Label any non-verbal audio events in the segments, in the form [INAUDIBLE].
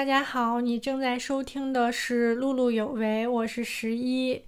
大家好，你正在收听的是《碌碌有为》，我是十一，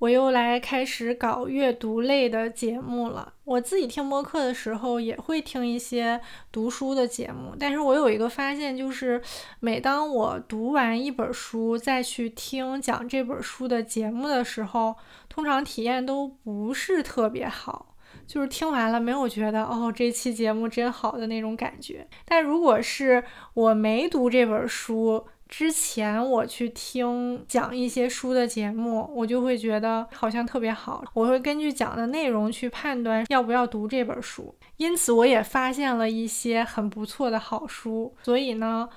我又来开始搞阅读类的节目了。我自己听播客的时候也会听一些读书的节目，但是我有一个发现，就是每当我读完一本书，再去听讲这本书的节目的时候，通常体验都不是特别好。就是听完了没有觉得哦，这期节目真好的那种感觉。但如果是我没读这本书之前，我去听讲一些书的节目，我就会觉得好像特别好。我会根据讲的内容去判断要不要读这本书。因此，我也发现了一些很不错的好书。所以呢。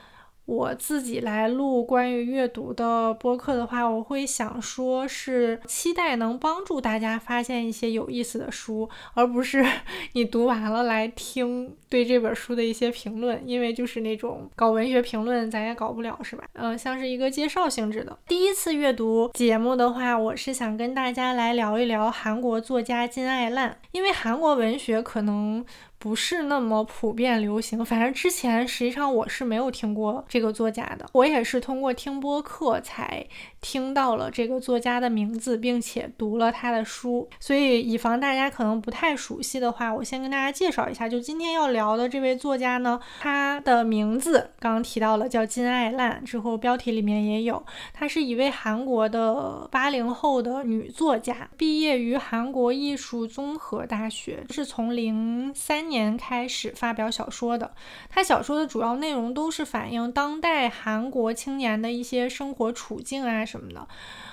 我自己来录关于阅读的播客的话，我会想说是期待能帮助大家发现一些有意思的书，而不是 [LAUGHS] 你读完了来听对这本书的一些评论，因为就是那种搞文学评论咱也搞不了，是吧？嗯，像是一个介绍性质的。第一次阅读节目的话，我是想跟大家来聊一聊韩国作家金爱烂，因为韩国文学可能。不是那么普遍流行，反正之前实际上我是没有听过这个作家的，我也是通过听播客才听到了这个作家的名字，并且读了他的书。所以以防大家可能不太熟悉的话，我先跟大家介绍一下，就今天要聊的这位作家呢，他的名字刚刚提到了叫金爱烂，之后标题里面也有，她是一位韩国的八零后的女作家，毕业于韩国艺术综合大学，是从零三。年开始发表小说的，他小说的主要内容都是反映当代韩国青年的一些生活处境啊什么的。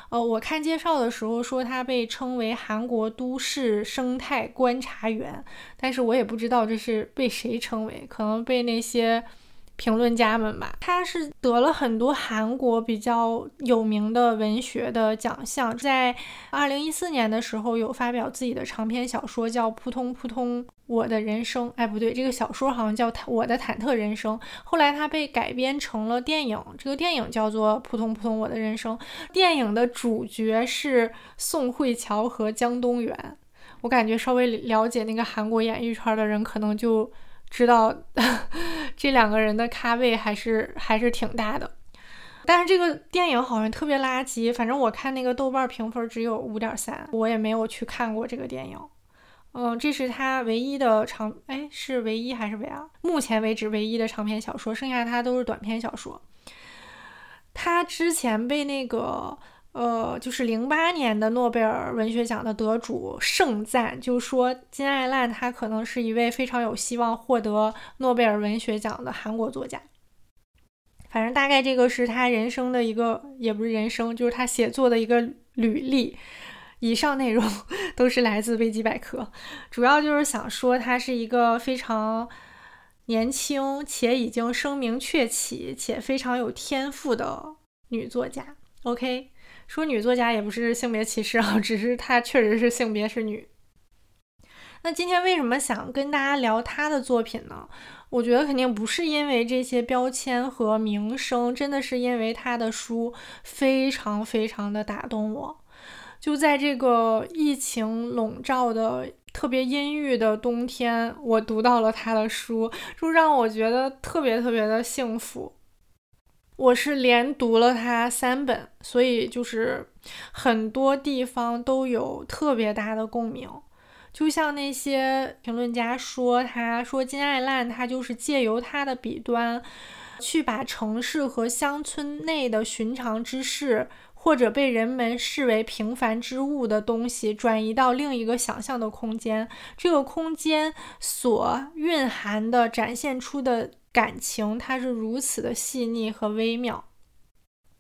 呃，我看介绍的时候说他被称为韩国都市生态观察员，但是我也不知道这是被谁称为，可能被那些。评论家们吧，他是得了很多韩国比较有名的文学的奖项，在二零一四年的时候有发表自己的长篇小说，叫《扑通扑通我的人生》。哎，不对，这个小说好像叫《我的忐忑人生》。后来他被改编成了电影，这个电影叫做《扑通扑通我的人生》。电影的主角是宋慧乔和姜东元。我感觉稍微了解那个韩国演艺圈的人，可能就。知道这两个人的咖位还是还是挺大的，但是这个电影好像特别垃圾。反正我看那个豆瓣评分只有五点三，我也没有去看过这个电影。嗯，这是他唯一的长，哎，是唯一还是唯二？目前为止唯一的长篇小说，剩下他都是短篇小说。他之前被那个。呃，就是零八年的诺贝尔文学奖的得主盛赞，就说金爱烂他可能是一位非常有希望获得诺贝尔文学奖的韩国作家。反正大概这个是他人生的一个，也不是人生，就是他写作的一个履历。以上内容 [LAUGHS] 都是来自维基百科，主要就是想说她是一个非常年轻且已经声名鹊起且非常有天赋的女作家。OK。说女作家也不是性别歧视啊，[LAUGHS] 只是她确实是性别是女。那今天为什么想跟大家聊她的作品呢？我觉得肯定不是因为这些标签和名声，真的是因为她的书非常非常的打动我。就在这个疫情笼罩的特别阴郁的冬天，我读到了她的书，就让我觉得特别特别的幸福。我是连读了他三本，所以就是很多地方都有特别大的共鸣。就像那些评论家说，他说金爱烂，他就是借由他的笔端，去把城市和乡村内的寻常之事，或者被人们视为平凡之物的东西，转移到另一个想象的空间。这个空间所蕴含的、展现出的。感情，它是如此的细腻和微妙，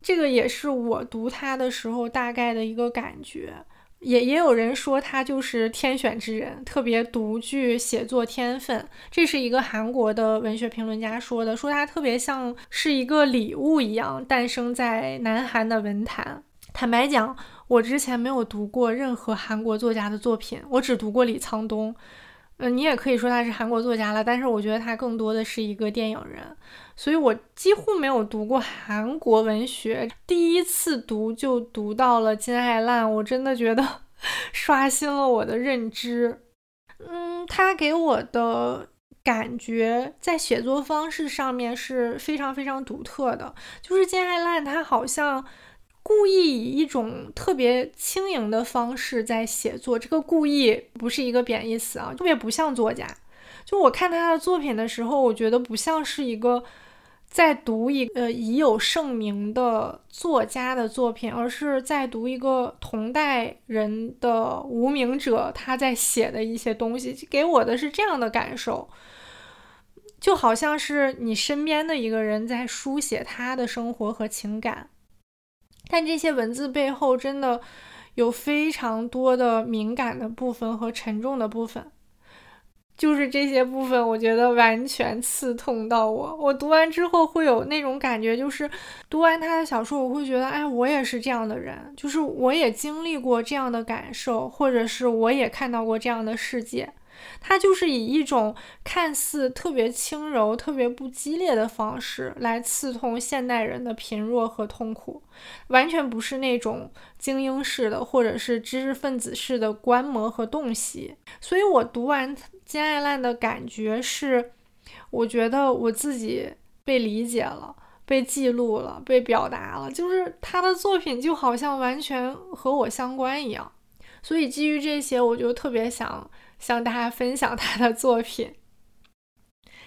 这个也是我读它的时候大概的一个感觉。也也有人说他就是天选之人，特别独具写作天分。这是一个韩国的文学评论家说的，说他特别像是一个礼物一样诞生在南韩的文坛。坦白讲，我之前没有读过任何韩国作家的作品，我只读过李沧东。嗯，你也可以说他是韩国作家了，但是我觉得他更多的是一个电影人，所以我几乎没有读过韩国文学。第一次读就读到了金爱烂，我真的觉得 [LAUGHS] 刷新了我的认知。嗯，他给我的感觉在写作方式上面是非常非常独特的，就是金爱烂他好像故意以一种特别轻盈的方式在写作，这个故意不是一个贬义词啊，特别不像作家。就我看他的作品的时候，我觉得不像是一个在读一呃已有盛名的作家的作品，而是在读一个同代人的无名者他在写的一些东西，给我的是这样的感受。就好像是你身边的一个人在书写他的生活和情感，但这些文字背后真的有非常多的敏感的部分和沉重的部分，就是这些部分，我觉得完全刺痛到我。我读完之后会有那种感觉，就是读完他的小说，我会觉得，哎，我也是这样的人，就是我也经历过这样的感受，或者是我也看到过这样的世界。他就是以一种看似特别轻柔、特别不激烈的方式来刺痛现代人的贫弱和痛苦，完全不是那种精英式的或者是知识分子式的观摩和洞悉。所以我读完《金爱烂》的感觉是，我觉得我自己被理解了、被记录了、被表达了，就是他的作品就好像完全和我相关一样。所以基于这些，我就特别想。向大家分享他的作品，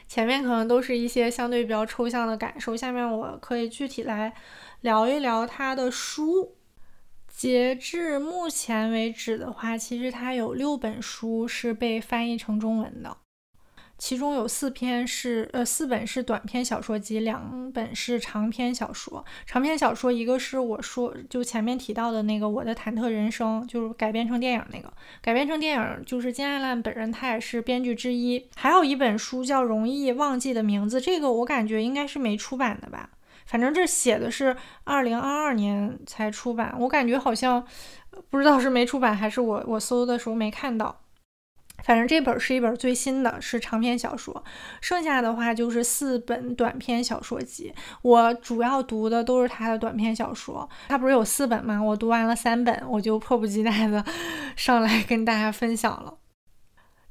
前面可能都是一些相对比较抽象的感受，下面我可以具体来聊一聊他的书。截至目前为止的话，其实他有六本书是被翻译成中文的。其中有四篇是呃四本是短篇小说集，两本是长篇小说。长篇小说一个是我说就前面提到的那个《我的忐忑人生》，就是改编成电影那个，改编成电影就是金爱烂本人他也是编剧之一。还有一本书叫《容易忘记的名字》，这个我感觉应该是没出版的吧，反正这写的是二零二二年才出版，我感觉好像不知道是没出版还是我我搜的时候没看到。反正这本是一本最新的，是长篇小说，剩下的话就是四本短篇小说集。我主要读的都是他的短篇小说，他不是有四本吗？我读完了三本，我就迫不及待的上来跟大家分享了。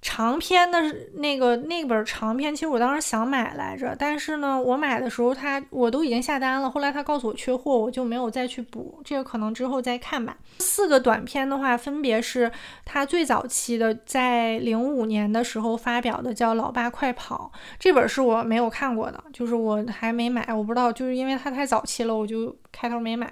长篇的那个那本长篇，其实我当时想买来着，但是呢，我买的时候他我都已经下单了，后来他告诉我缺货，我就没有再去补，这个可能之后再看吧。四个短篇的话，分别是他最早期的，在零五年的时候发表的，叫《老爸快跑》，这本是我没有看过的，就是我还没买，我不知道，就是因为它太早期了，我就开头没买。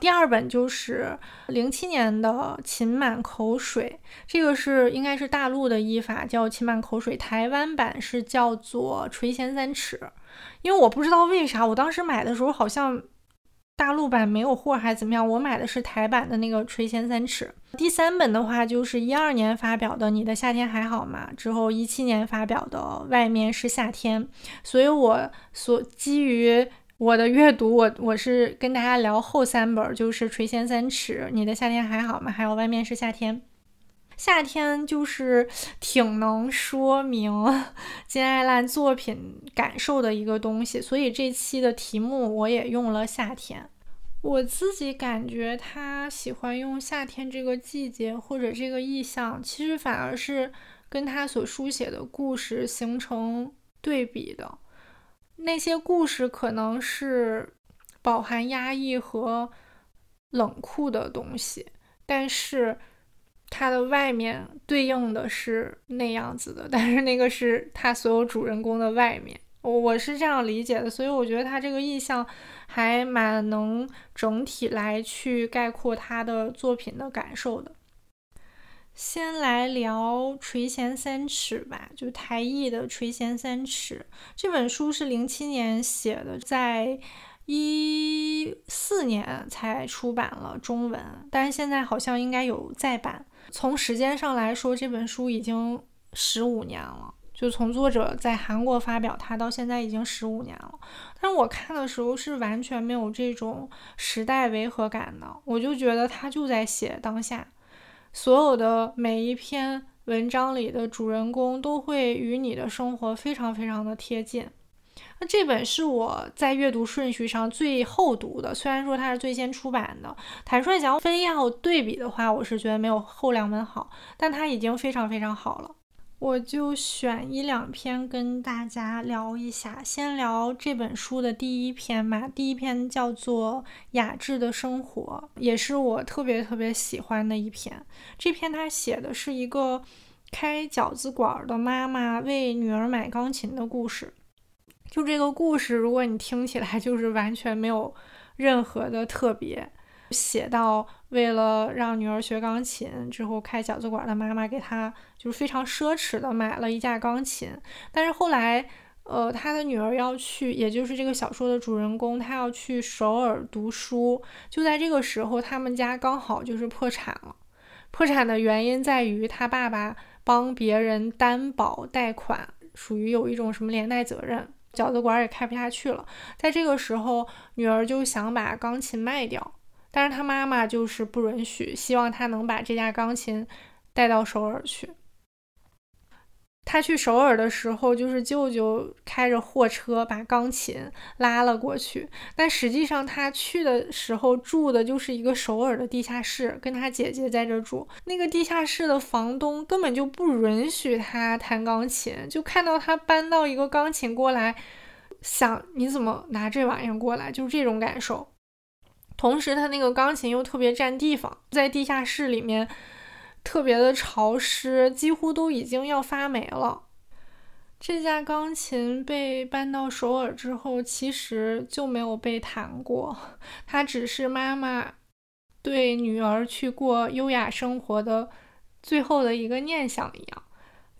第二本就是零七年的《噙满口水》，这个是应该是大陆的译法，叫《噙满口水》，台湾版是叫做《垂涎三尺》。因为我不知道为啥，我当时买的时候好像大陆版没有货，还是怎么样？我买的是台版的那个《垂涎三尺》。第三本的话就是一二年发表的《你的夏天还好吗》，之后一七年发表的《外面是夏天》。所以我所基于。我的阅读，我我是跟大家聊后三本，就是《垂涎三尺》，你的夏天还好吗？还有外面是夏天，夏天就是挺能说明 [LAUGHS] 金爱烂作品感受的一个东西，所以这期的题目我也用了夏天。我自己感觉他喜欢用夏天这个季节或者这个意象，其实反而是跟他所书写的故事形成对比的。那些故事可能是饱含压抑和冷酷的东西，但是它的外面对应的是那样子的，但是那个是他所有主人公的外面，我我是这样理解的，所以我觉得他这个意象还蛮能整体来去概括他的作品的感受的。先来聊《垂涎三尺》吧，就台译的《垂涎三尺》这本书是零七年写的，在一四年才出版了中文，但是现在好像应该有再版。从时间上来说，这本书已经十五年了，就从作者在韩国发表它到现在已经十五年了。但是我看的时候是完全没有这种时代违和感的，我就觉得他就在写当下。所有的每一篇文章里的主人公都会与你的生活非常非常的贴近。那这本是我在阅读顺序上最后读的，虽然说它是最先出版的。坦率讲，非要对比的话，我是觉得没有后两本好，但它已经非常非常好了。我就选一两篇跟大家聊一下。先聊这本书的第一篇吧，第一篇叫做《雅致的生活》，也是我特别特别喜欢的一篇。这篇他写的是一个开饺子馆的妈妈为女儿买钢琴的故事。就这个故事，如果你听起来就是完全没有任何的特别。写到，为了让女儿学钢琴，之后开饺子馆的妈妈给她就是非常奢侈的买了一架钢琴。但是后来，呃，他的女儿要去，也就是这个小说的主人公，他要去首尔读书。就在这个时候，他们家刚好就是破产了。破产的原因在于他爸爸帮别人担保贷款，属于有一种什么连带责任，饺子馆也开不下去了。在这个时候，女儿就想把钢琴卖掉。但是他妈妈就是不允许，希望他能把这架钢琴带到首尔去。他去首尔的时候，就是舅舅开着货车把钢琴拉了过去。但实际上他去的时候住的就是一个首尔的地下室，跟他姐姐在这住。那个地下室的房东根本就不允许他弹钢琴，就看到他搬到一个钢琴过来，想你怎么拿这玩意儿过来，就是这种感受。同时，他那个钢琴又特别占地方，在地下室里面特别的潮湿，几乎都已经要发霉了。这架钢琴被搬到首尔之后，其实就没有被弹过，它只是妈妈对女儿去过优雅生活的最后的一个念想一样。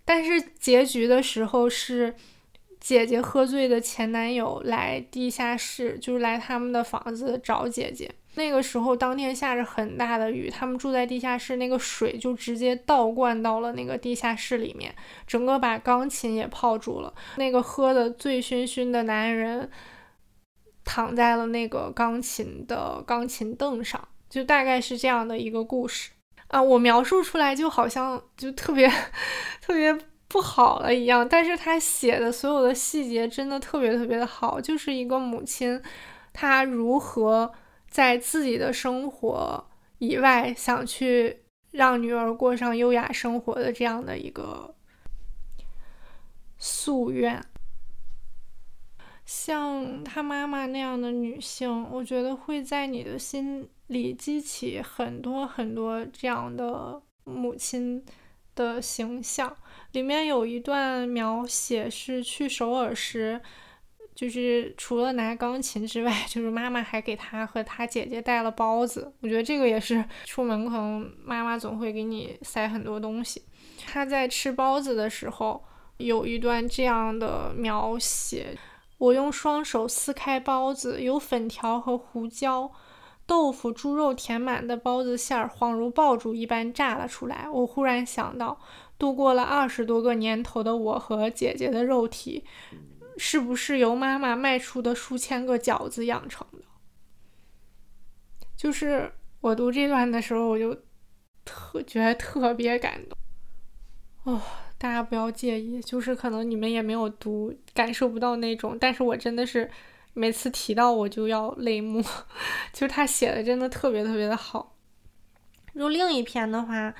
但是结局的时候是。姐姐喝醉的前男友来地下室，就是来他们的房子找姐姐。那个时候，当天下着很大的雨，他们住在地下室，那个水就直接倒灌到了那个地下室里面，整个把钢琴也泡住了。那个喝的醉醺醺的男人躺在了那个钢琴的钢琴凳上，就大概是这样的一个故事啊。我描述出来就好像就特别 [LAUGHS] 特别。不好了一样，但是他写的所有的细节真的特别特别的好，就是一个母亲，她如何在自己的生活以外想去让女儿过上优雅生活的这样的一个夙愿。像她妈妈那样的女性，我觉得会在你的心里激起很多很多这样的母亲的形象。里面有一段描写是去首尔时，就是除了拿钢琴之外，[LAUGHS] 就是妈妈还给他和他姐姐带了包子。我觉得这个也是出门可能妈妈总会给你塞很多东西。他在吃包子的时候，有一段这样的描写：我用双手撕开包子，有粉条和胡椒、豆腐、猪肉填满的包子馅儿，恍如爆竹一般炸了出来。我忽然想到。度过了二十多个年头的我和姐姐的肉体，是不是由妈妈卖出的数千个饺子养成的？就是我读这段的时候，我就特觉得特别感动。哦，大家不要介意，就是可能你们也没有读，感受不到那种，但是我真的是每次提到我就要泪目，[LAUGHS] 就是他写的真的特别特别的好。就另一篇的话。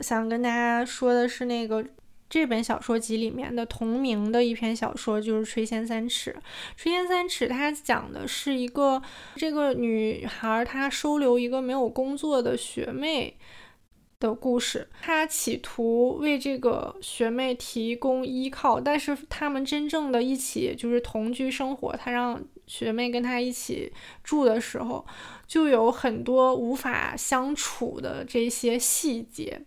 想跟大家说的是，那个这本小说集里面的同名的一篇小说，就是《垂涎三尺》。《垂涎三尺》它讲的是一个这个女孩她收留一个没有工作的学妹的故事。她企图为这个学妹提供依靠，但是他们真正的一起就是同居生活，她让学妹跟她一起住的时候，就有很多无法相处的这些细节。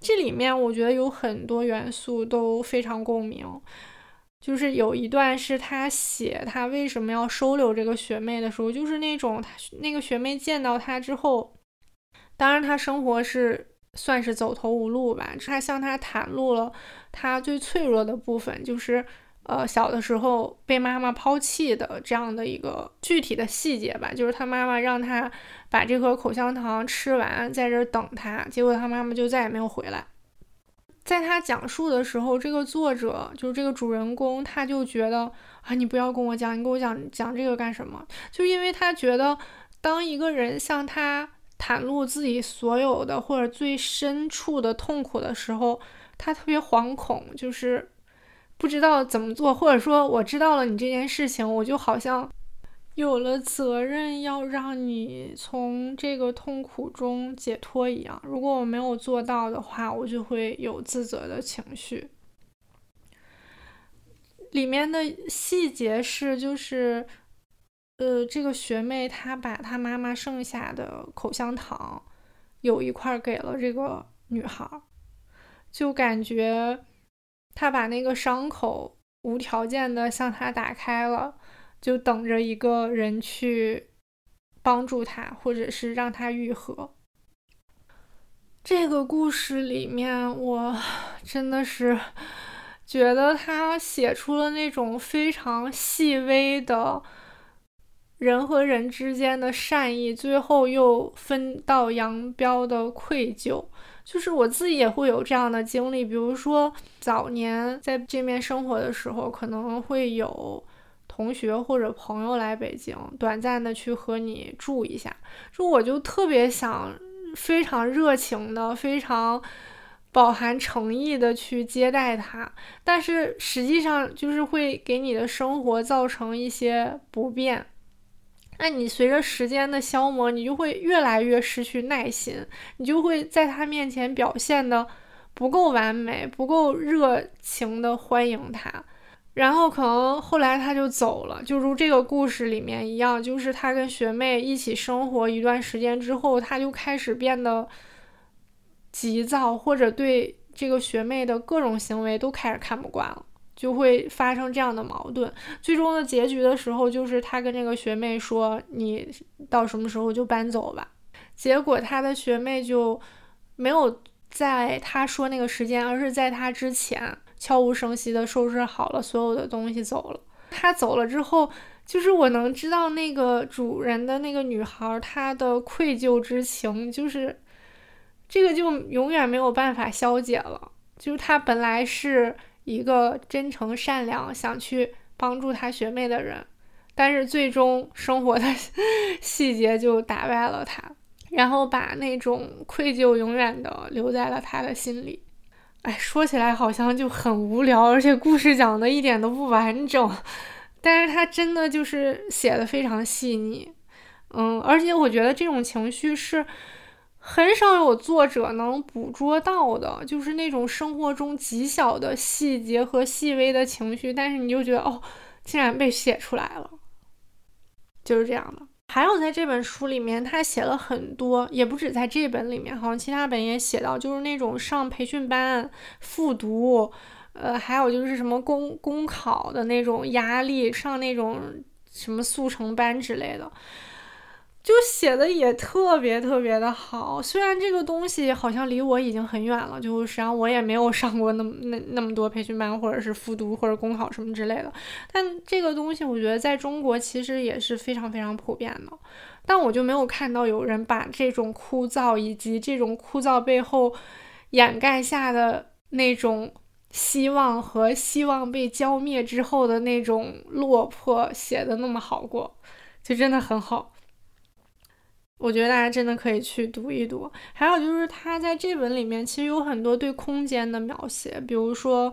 这里面我觉得有很多元素都非常共鸣，就是有一段是他写他为什么要收留这个学妹的时候，就是那种他那个学妹见到他之后，当然他生活是算是走投无路吧，他向他袒露了他最脆弱的部分，就是。呃，小的时候被妈妈抛弃的这样的一个具体的细节吧，就是他妈妈让他把这盒口香糖吃完，在这儿等他，结果他妈妈就再也没有回来。在他讲述的时候，这个作者就是这个主人公，他就觉得啊，你不要跟我讲，你跟我讲讲这个干什么？就因为他觉得，当一个人向他袒露自己所有的或者最深处的痛苦的时候，他特别惶恐，就是不知道怎么做，或者说我知道了你这件事情，我就好像有了责任要让你从这个痛苦中解脱一样。如果我没有做到的话，我就会有自责的情绪。里面的细节是，就是，呃，这个学妹她把她妈妈剩下的口香糖有一块给了这个女孩，就感觉他把那个伤口无条件的向他打开了，就等着一个人去帮助他，或者是让他愈合。这个故事里面，我 [SIGHS] 真的是。[LAUGHS] 觉得他写出了那种非常细微的人和人之间的善意，最后又分道扬镳的愧疚。就是我自己也会有这样的经历，比如说早年在这边生活的时候，可能会有同学或者朋友来北京，短暂的去和你住一下，就我就特别想非常热情的，非常。饱含诚意的去接待他，但是实际上就是会给你的生活造成一些不便。那你随着时间的消磨，你就会越来越失去耐心，你就会在他面前表现的不够完美，不够热情的欢迎他。然后可能后来他就走了，就如这个故事里面一样，就是他跟学妹一起生活一段时间之后，他就开始变得。急躁，或者对这个学妹的各种行为都开始看不惯了，就会发生这样的矛盾。最终的结局的时候，就是他跟那个学妹说：“你到什么时候就搬走吧。”结果他的学妹就没有在他说那个时间，而是在他之前悄无声息的收拾好了所有的东西走了。他走了之后，就是我能知道那个主人的那个女孩她的愧疚之情，就是。这个就永远没有办法消解了。就是他本来是一个真诚善良、想去帮助他学妹的人，但是最终生活的 [LAUGHS] 细节就打败了他，然后把那种愧疚永远的留在了他的心里。哎，说起来好像就很无聊，而且故事讲的一点都不完整，但是他真的就是写的非常细腻。嗯，而且我觉得这种情绪是。很少有作者能捕捉到的，就是那种生活中极小的细节和细微的情绪，但是你就觉得哦，竟然被写出来了，就是这样的。还有在这本书里面，他写了很多，也不止在这本里面，好像其他本也写到，就是那种上培训班复读，呃，还有就是什么公公考的那种压力，上那种什么速成班之类的。就写的也特别特别的好，虽然这个东西好像离我已经很远了，就实际上我也没有上过那么那那么多培训班，或者是复读或者公考什么之类的，但这个东西我觉得在中国其实也是非常非常普遍的，但我就没有看到有人把这种枯燥以及这种枯燥背后掩盖下的那种希望和希望被浇灭之后的那种落魄写的那么好过，就真的很好。我觉得大家真的可以去读一读。还有就是他在这本里面其实有很多对空间的描写，比如说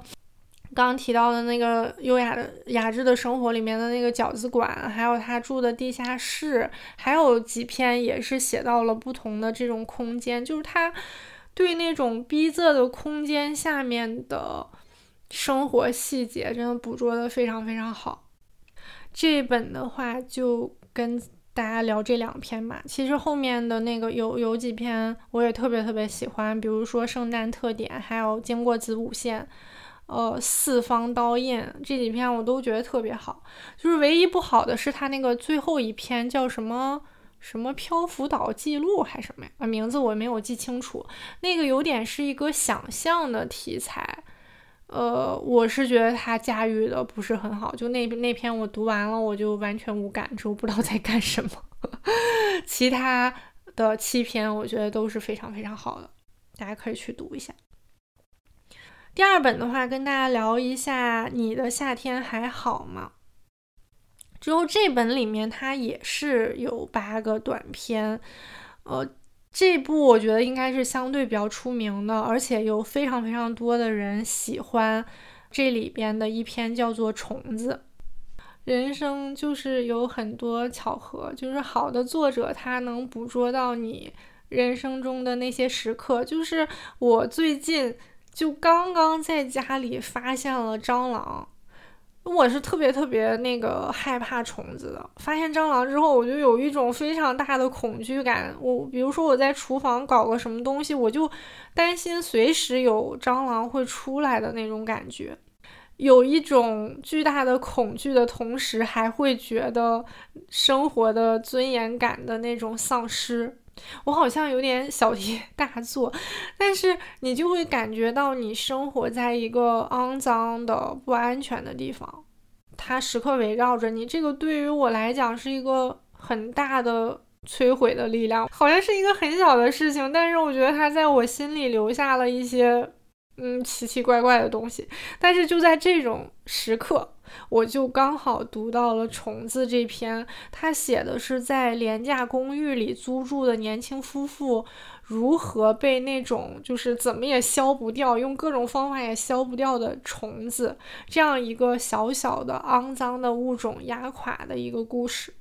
刚提到的那个优雅的雅致的生活里面的那个饺子馆，还有他住的地下室，还有几篇也是写到了不同的这种空间，就是他对那种逼仄的空间下面的生活细节真的捕捉的非常非常好。这本的话就跟。大家聊这两篇吧，其实后面的那个有有几篇我也特别特别喜欢，比如说圣诞特点，还有经过子午线，呃，四方刀印这几篇我都觉得特别好。就是唯一不好的是他那个最后一篇叫什么什么漂浮岛记录还是什么呀？啊，名字我没有记清楚。那个有点是一个想象的题材。呃，我是觉得他驾驭的不是很好，就那那篇我读完了，我就完全无感，就不知道在干什么。[LAUGHS] 其他的七篇我觉得都是非常非常好的，大家可以去读一下。第二本的话，跟大家聊一下《你的夏天还好吗》。之后这本里面它也是有八个短篇，呃。这部我觉得应该是相对比较出名的，而且有非常非常多的人喜欢这里边的一篇叫做《虫子》。人生就是有很多巧合，就是好的作者他能捕捉到你人生中的那些时刻。就是我最近就刚刚在家里发现了蟑螂。我是特别特别那个害怕虫子的，发现蟑螂之后，我就有一种非常大的恐惧感。我比如说我在厨房搞个什么东西，我就担心随时有蟑螂会出来的那种感觉，有一种巨大的恐惧的同时，还会觉得生活的尊严感的那种丧失。我好像有点小题大做，但是你就会感觉到你生活在一个肮脏的、不安全的地方，它时刻围绕着你。这个对于我来讲是一个很大的摧毁的力量，好像是一个很小的事情，但是我觉得它在我心里留下了一些嗯奇奇怪怪的东西。但是就在这种时刻。我就刚好读到了《虫子》这篇，他写的是在廉价公寓里租住的年轻夫妇如何被那种就是怎么也消不掉，用各种方法也消不掉的虫子这样一个小小的肮脏的物种压垮的一个故事。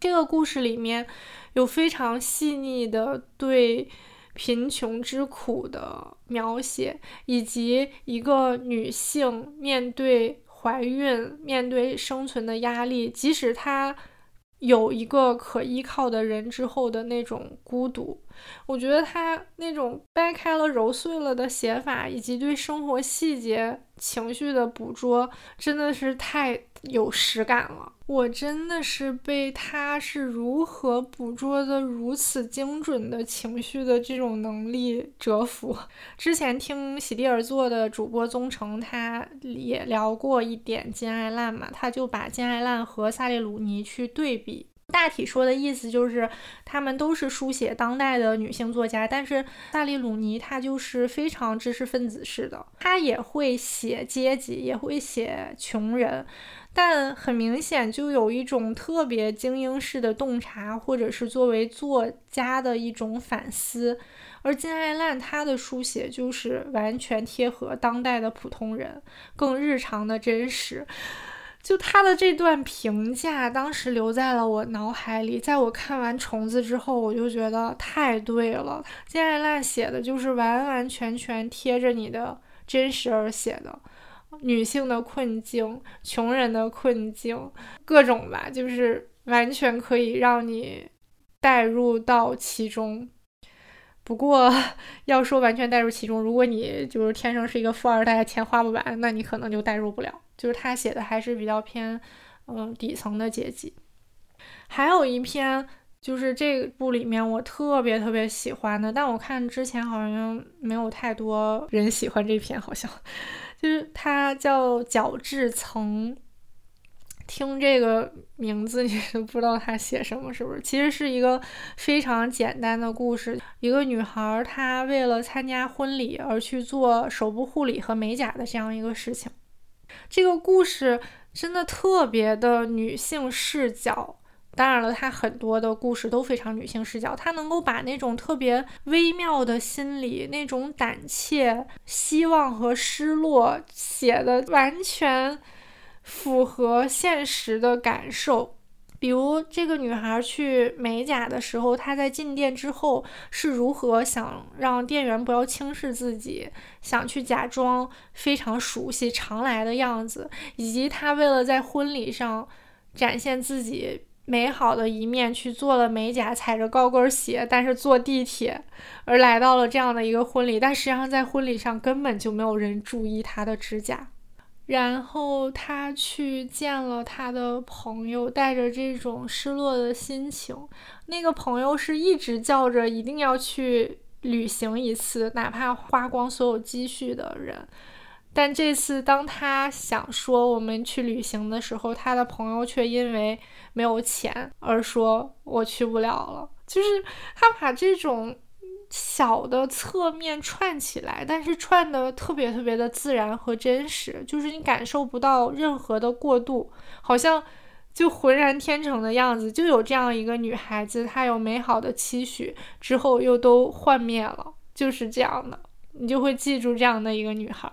这个故事里面有非常细腻的对贫穷之苦的描写，以及一个女性面对。怀孕面对生存的压力，即使她有一个可依靠的人之后的那种孤独，我觉得她那种掰开了揉碎了的写法，以及对生活细节情绪的捕捉，真的是太有实感了。我真的是被他是如何捕捉的如此精准的情绪的这种能力折服。之前听喜地而坐的主播宗成，他也聊过一点金爱烂嘛，他就把金爱烂和萨利鲁尼去对比，大体说的意思就是，他们都是书写当代的女性作家，但是萨利鲁尼她就是非常知识分子式的，她也会写阶级，也会写穷人。但很明显，就有一种特别精英式的洞察，或者是作为作家的一种反思。而金爱烂他的书写就是完全贴合当代的普通人，更日常的真实。就他的这段评价，当时留在了我脑海里。在我看完《虫子》之后，我就觉得太对了。金爱烂写的就是完完全全贴着你的真实而写的。女性的困境，穷人的困境，各种吧，就是完全可以让你带入到其中。不过 [LAUGHS] 要说完全带入其中，如果你就是天生是一个富二代，钱花不完，那你可能就带入不了。就是他写的还是比较偏，嗯，底层的阶级。还有一篇就是这部里面我特别特别喜欢的，但我看之前好像没有太多人喜欢这篇，好像。就是它叫角质层，听这个名字你都不知道他写什么，是不是？其实是一个非常简单的故事。一个女孩她为了参加婚礼而去做手部护理和美甲的这样一个事情。这个故事真的特别的女性视角。当然了，他很多的故事都非常女性视角，他能够把那种特别微妙的心理、那种胆怯、希望和失落写的完全符合现实的感受。比如这个女孩去美甲的时候，她在进店之后是如何想让店员不要轻视自己，想去假装非常熟悉常来的样子，以及她为了在婚礼上展现自己。美好的一面去做了美甲，踩着高跟鞋，但是坐地铁，而来到了这样的一个婚礼。但实际上在婚礼上根本就没有人注意她的指甲。然后她去见了他的朋友，带着这种失落的心情。那个朋友是一直叫着一定要去旅行一次，哪怕花光所有积蓄的人。但这次，当他想说我们去旅行的时候，他的朋友却因为没有钱而说我去不了了。就是他把这种小的侧面串起来，但是串的特别特别的自然和真实，就是你感受不到任何的过度，好像就浑然天成的样子，就有这样一个女孩子，她有美好的期许，之后又都幻灭了，就是这样的，你就会记住这样的一个女孩。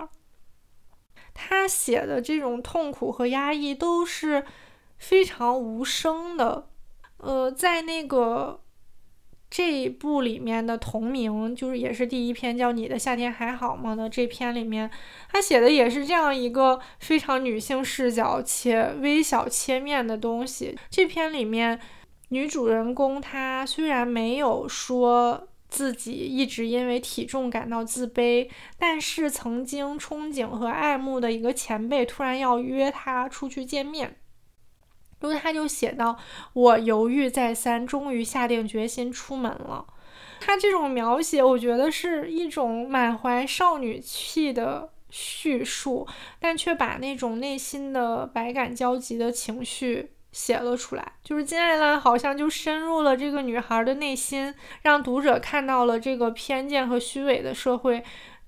她写的这种痛苦和压抑都是非常无声的，呃，在那个。这一部里面的同名就是也是第一篇叫《你的夏天还好吗》的这篇里面，他写的也是这样一个非常女性视角且微小切面的东西。这篇里面，女主人公她虽然没有说自己一直因为体重感到自卑，但是曾经憧憬和爱慕的一个前辈突然要约他出去见面。因为他就写到，我犹豫再三，终于下定决心出门了。他这种描写，我觉得是一种满怀少女气的叙述，但却把那种内心的百感交集的情绪写了出来。就是金爱兰好像就深入了这个女孩的内心，让读者看到了这个偏见和虚伪的社会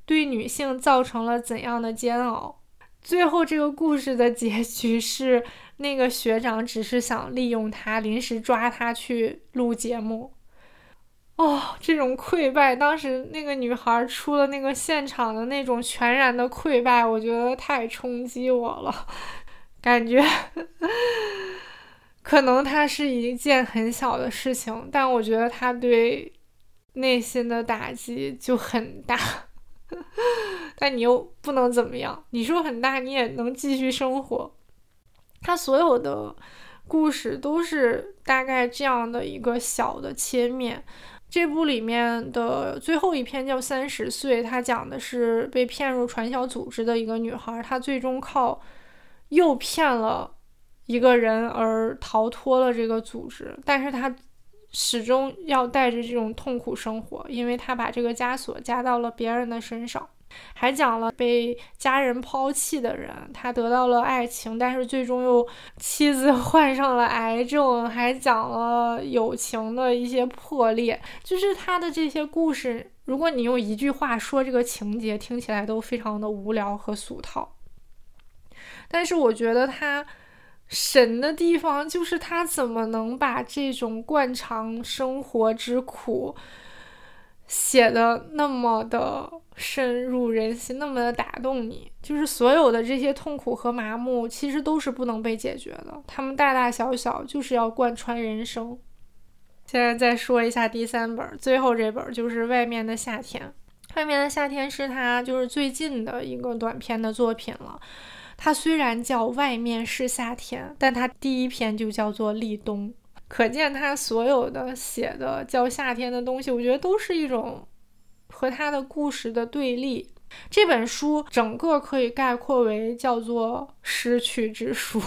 对女性造成了怎样的煎熬。最后，这个故事的结局是。那个学长只是想利用她，临时抓她去录节目。哦，这种溃败，当时那个女孩出了那个现场的那种全然的溃败，我觉得太冲击我了。感觉可能它是一件很小的事情，但我觉得它对内心的打击就很大。[LAUGHS] 但你又不能怎么样，你说很大，你也能继续生活。他所有的故事都是大概这样的一个小的切面。这部里面的最后一篇叫《三十岁》，它讲的是被骗入传销组织的一个女孩，她最终靠诱骗了一个人而逃脱了这个组织，但是他始终要带着这种痛苦生活，因为他把这个枷锁加到了别人的身上。还讲了被家人抛弃的人，他得到了爱情，但是最终又妻子 [LAUGHS] 患上了癌症。还讲了友情的一些破裂，就是他的这些故事。如果你用一句话说这个情节，听起来都非常的无聊和俗套。但是我觉得他神的地方，就是他怎么能把这种惯常生活之苦。写的那么的深入人心，那么的打动你，就是所有的这些痛苦和麻木，其实都是不能被解决的。他们大大小小，就是要贯穿人生。现在再说一下第三本，最后这本就是《外面的夏天》。《外面的夏天》是他就是最近的一个短篇的作品了。它虽然叫《外面是夏天》，但它第一篇就叫做《立冬》。可见他所有的写的叫夏天的东西，我觉得都是一种和他的故事的对立。这本书整个可以概括为叫做失去之书。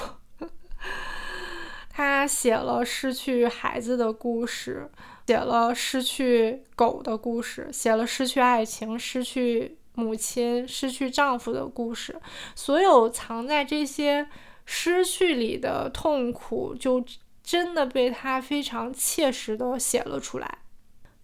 他写了失去孩子的故事，写了失去狗的故事，写了失去爱情、失去母亲、失去丈夫的故事。所有藏在这些失去里的痛苦，就。真的被他非常切实的写了出来。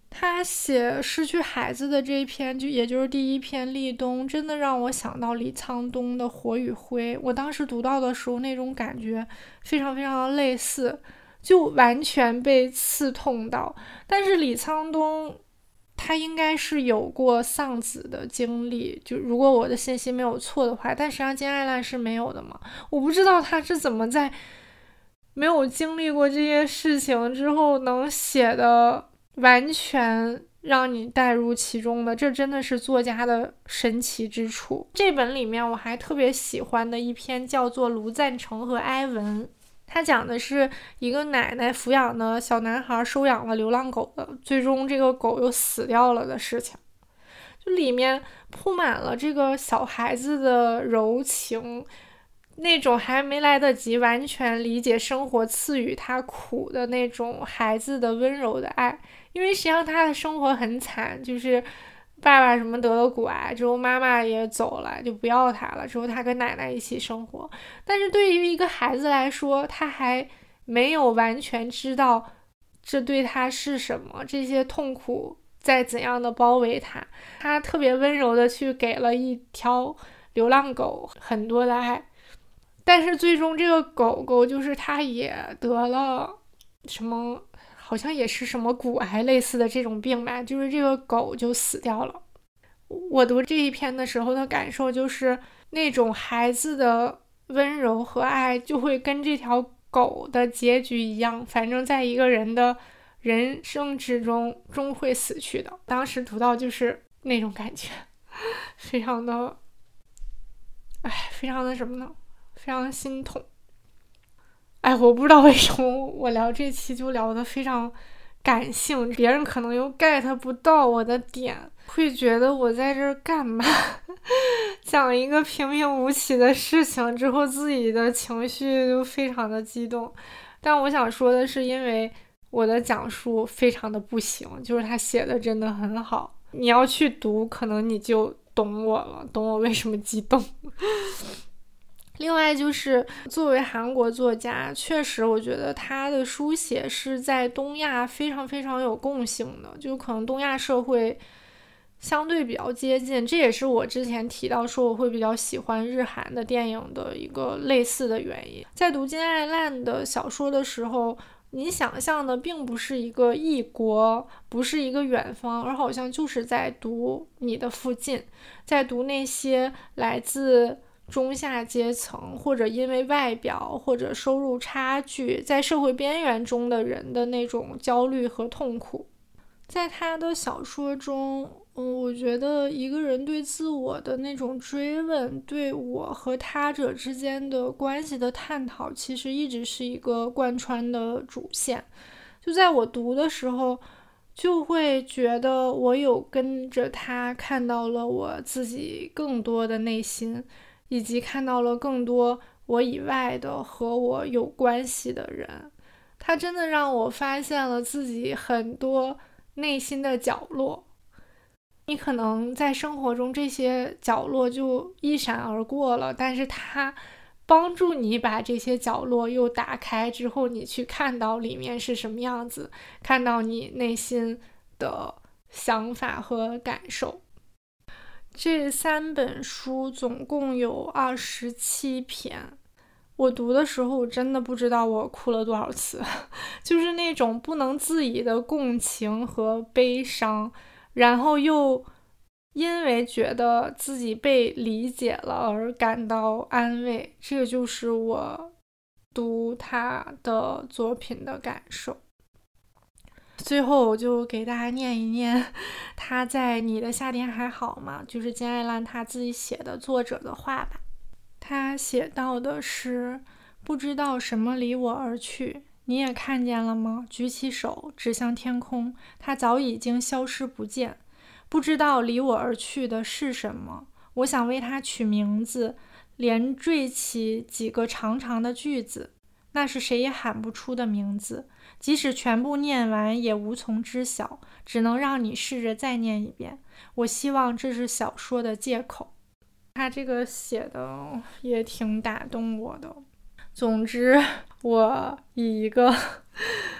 他写失去孩子的这一篇，就也就是第一篇《立冬》，真的让我想到李沧东的《火与灰》。我当时读到的时候，那种感觉非常非常的类似，就完全被刺痛到。但是李沧东他应该是有过丧子的经历，就如果我的信息没有错的话，但实际上金爱兰是没有的嘛？我不知道他是怎么在。没有经历过这些事情之后，能写的完全让你带入其中的，这真的是作家的神奇之处。这本里面我还特别喜欢的一篇叫做《卢赞成和埃文》，他讲的是一个奶奶抚养的小男孩收养了流浪狗的，最终这个狗又死掉了的事情。就里面铺满了这个小孩子的柔情。那种还没来得及完全理解生活赐予他苦的那种孩子的温柔的爱，因为实际上他的生活很惨，就是爸爸什么得了骨癌之后，妈妈也走了，就不要他了。之后他跟奶奶一起生活，但是对于一个孩子来说，他还没有完全知道这对他是什么，这些痛苦在怎样的包围他。他特别温柔的去给了一条流浪狗很多的爱。但是最终这个狗狗就是他也得了什么，好像也是什么骨癌类似的这种病吧，就是这个狗就死掉了。我读这一篇的时候的感受就是那种孩子的温柔和爱就会跟这条狗的结局一样，反正在一个人的人生之中终会死去的。当时读到就是那种感觉，[LAUGHS] 非常的，哎，非常的什么呢？非常心痛，哎，我不知道为什么我聊这期就聊的非常感性，别人可能又 get 不到我的点，会觉得我在这儿干嘛？[LAUGHS] 讲一个平平无奇的事情之后，自己的情绪就非常的激动。但我想说的是，因为我的讲述非常的不行，就是他写的真的很好，你要去读，可能你就懂我了，懂我为什么激动。另外就是作为韩国作家，确实我觉得他的书写是在东亚非常非常有共性的，就可能东亚社会相对比较接近，这也是我之前提到说我会比较喜欢日韩的电影的一个类似的原因。在读金爱烂的小说的时候，你想象的并不是一个异国，不是一个远方，而好像就是在读你的附近，在读那些来自。中下阶层，或者因为外表或者收入差距，在社会边缘中的人的那种焦虑和痛苦，在他的小说中，嗯，我觉得一个人对自我的那种追问，对我和他者之间的关系的探讨，其实一直是一个贯穿的主线。就在我读的时候，就会觉得我有跟着他看到了我自己更多的内心。以及看到了更多我以外的和我有关系的人，他真的让我发现了自己很多内心的角落。你可能在生活中这些角落就一闪而过了，但是他帮助你把这些角落又打开之后，你去看到里面是什么样子，看到你内心的想法和感受。这三本书总共有二十七篇，我读的时候我真的不知道我哭了多少次，[LAUGHS] 就是那种不能自已的共情和悲伤，然后又因为觉得自己被理解了而感到安慰，这就是我读他的作品的感受。最后，我就给大家念一念他在《你的夏天还好吗》就是金爱兰他自己写的作者的话吧。他写到的是：“不知道什么离我而去，你也看见了吗？举起手指向天空，它早已经消失不见。不知道离我而去的是什么？我想为它取名字，连缀起几个长长的句子，那是谁也喊不出的名字。”即使全部念完，也无从知晓，只能让你试着再念一遍。我希望这是小说的借口。他这个写的也挺打动我的。总之，我以一个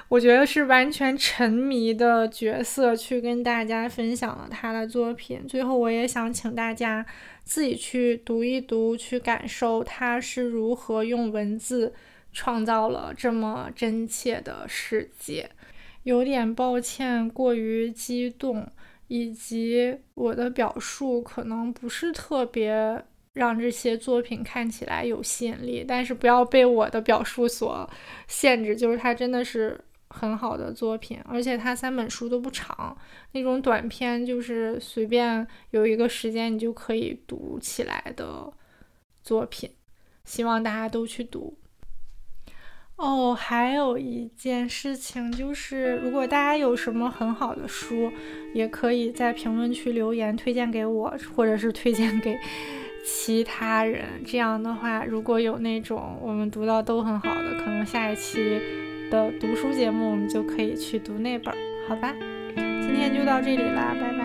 我觉得是完全沉迷的角色去跟大家分享了他的作品。最后，我也想请大家自己去读一读，去感受他是如何用文字。创造了这么真切的世界，有点抱歉，过于激动，以及我的表述可能不是特别让这些作品看起来有吸引力，但是不要被我的表述所限制，就是它真的是很好的作品，而且它三本书都不长，那种短篇就是随便有一个时间你就可以读起来的作品，希望大家都去读。哦，还有一件事情就是，如果大家有什么很好的书，也可以在评论区留言推荐给我，或者是推荐给其他人。这样的话，如果有那种我们读到都很好的，可能下一期的读书节目我们就可以去读那本，好吧？今天就到这里啦，拜拜。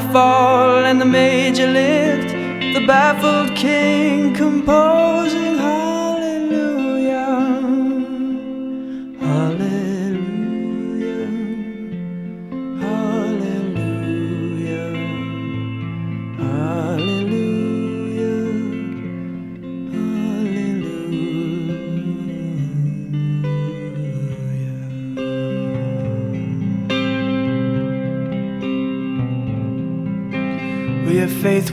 Fall, and the major lift. The baffled king composing hallelujah.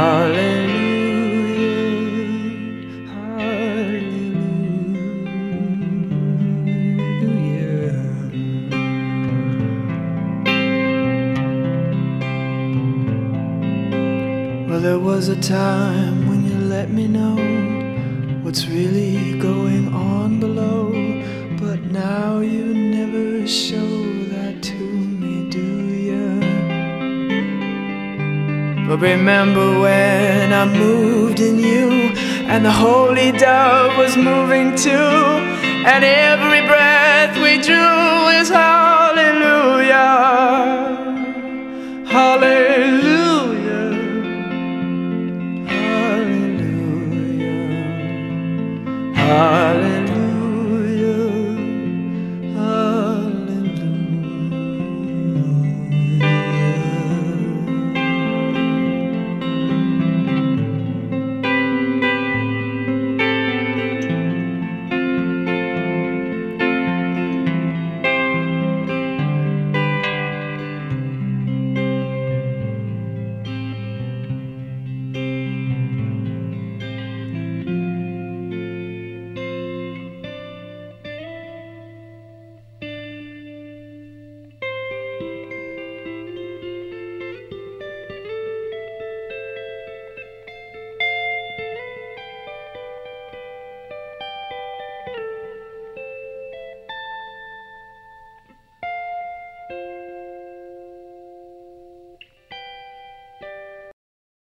Hallelujah. Hallelujah. Well, there was a time when you let me know what's really But remember when I moved in you, and the holy dove was moving too, and every breath we drew is hallelujah, hallelujah, hallelujah. hallelujah.